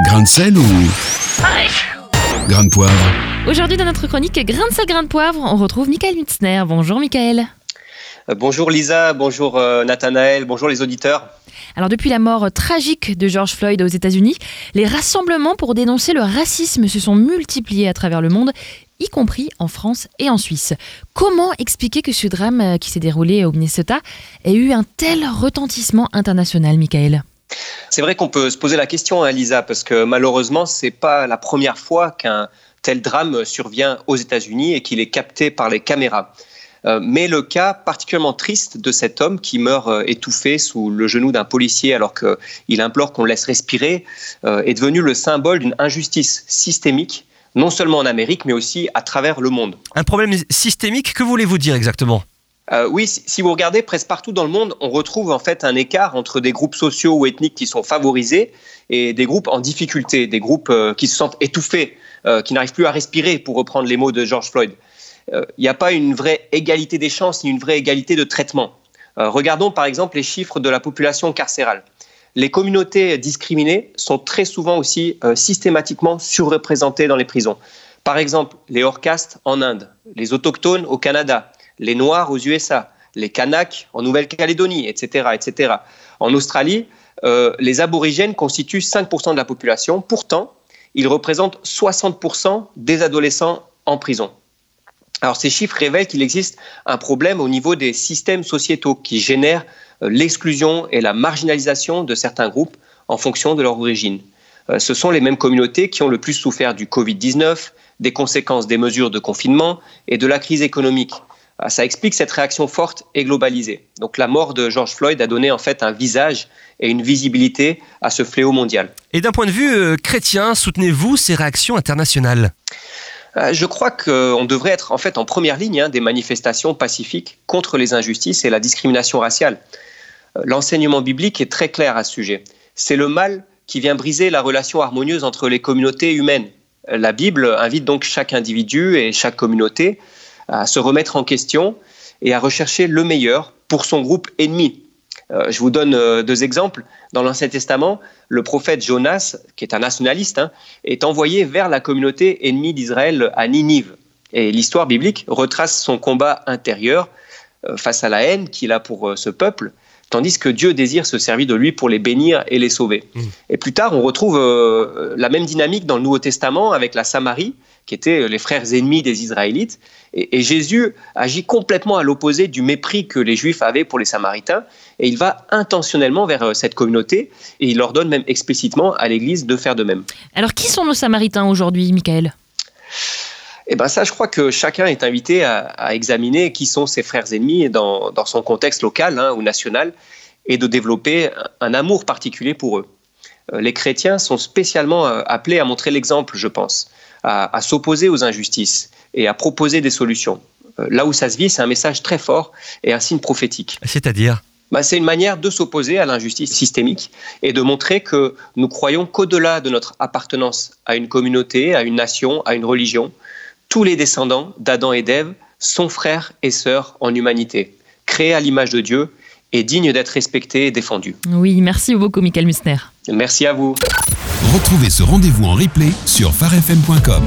Grain de sel ou grain de poivre Aujourd'hui, dans notre chronique Grain de sel, grain de poivre, on retrouve Michael Mitzner. Bonjour Michael. Euh, bonjour Lisa, bonjour euh, Nathanaël, bonjour les auditeurs. Alors depuis la mort tragique de George Floyd aux États-Unis, les rassemblements pour dénoncer le racisme se sont multipliés à travers le monde, y compris en France et en Suisse. Comment expliquer que ce drame euh, qui s'est déroulé au Minnesota ait eu un tel retentissement international, Michael? C'est vrai qu'on peut se poser la question, hein, Lisa, parce que malheureusement, c'est pas la première fois qu'un tel drame survient aux États-Unis et qu'il est capté par les caméras. Euh, mais le cas particulièrement triste de cet homme qui meurt euh, étouffé sous le genou d'un policier alors qu'il implore qu'on le laisse respirer euh, est devenu le symbole d'une injustice systémique, non seulement en Amérique, mais aussi à travers le monde. Un problème systémique, que voulez-vous dire exactement? Euh, oui, si vous regardez presque partout dans le monde, on retrouve en fait un écart entre des groupes sociaux ou ethniques qui sont favorisés et des groupes en difficulté, des groupes qui se sentent étouffés, qui n'arrivent plus à respirer, pour reprendre les mots de George Floyd. Euh, il n'y a pas une vraie égalité des chances ni une vraie égalité de traitement. Euh, regardons par exemple les chiffres de la population carcérale. Les communautés discriminées sont très souvent aussi euh, systématiquement surreprésentées dans les prisons. Par exemple, les hors-castes en Inde, les autochtones au Canada, les Noirs aux USA, les Kanaks en Nouvelle-Calédonie, etc., etc. En Australie, les aborigènes constituent 5% de la population. Pourtant, ils représentent 60% des adolescents en prison. Alors ces chiffres révèlent qu'il existe un problème au niveau des systèmes sociétaux qui génèrent euh, l'exclusion et la marginalisation de certains groupes en fonction de leur origine. Euh, ce sont les mêmes communautés qui ont le plus souffert du Covid-19, des conséquences des mesures de confinement et de la crise économique. Euh, ça explique cette réaction forte et globalisée. Donc la mort de George Floyd a donné en fait un visage et une visibilité à ce fléau mondial. Et d'un point de vue chrétien, soutenez-vous ces réactions internationales? Euh, je crois qu'on devrait être en fait en première ligne hein, des manifestations pacifiques contre les injustices et la discrimination raciale. Euh, l'enseignement biblique est très clair à ce sujet. C'est le mal qui vient briser la relation harmonieuse entre les communautés humaines. Euh, la Bible invite donc chaque individu et chaque communauté à se remettre en question et à rechercher le meilleur pour son groupe ennemi. Euh, je vous donne euh, deux exemples. Dans l'Ancien Testament, le prophète Jonas, qui est un nationaliste, hein, est envoyé vers la communauté ennemie d'Israël à Ninive. Et l'histoire biblique retrace son combat intérieur euh, face à la haine qu'il a pour ce peuple, tandis que Dieu désire se servir de lui pour les bénir et les sauver. Mmh. Et plus tard, on retrouve la même dynamique dans le Nouveau Testament avec la Samarie, qui étaient les frères ennemis des Israélites. Et, Jésus agit complètement à l'opposé du mépris que les Juifs avaient pour les Samaritains. Et il va intentionnellement vers euh, cette communauté et il ordonne même explicitement à l'Église de faire de même. Alors qui sont nos Samaritains aujourd'hui, Michael? Eh ben ça, je crois que chacun est invité à, examiner qui sont ses frères ennemis dans, dans son contexte local hein, ou national et de développer un amour particulier pour eux. Euh, les chrétiens sont spécialement euh, appelés à montrer l'exemple, je pense à, s'opposer aux injustices et à proposer des solutions. Euh, là où ça se vit, c'est un message très fort et un signe prophétique. C'est-à-dire? Bah, c'est une manière de s'opposer à l'injustice systémique et de montrer que nous croyons qu'au-delà de notre appartenance à une communauté, à une nation, à une religion, tous les descendants d'Adam et d'Ève sont frères et sœurs en humanité, créés à l'image de Dieu et dignes d'être respectés et défendus. Oui, merci beaucoup, Michael Musner. Merci à vous. Retrouvez ce rendez-vous en replay sur farfm.com.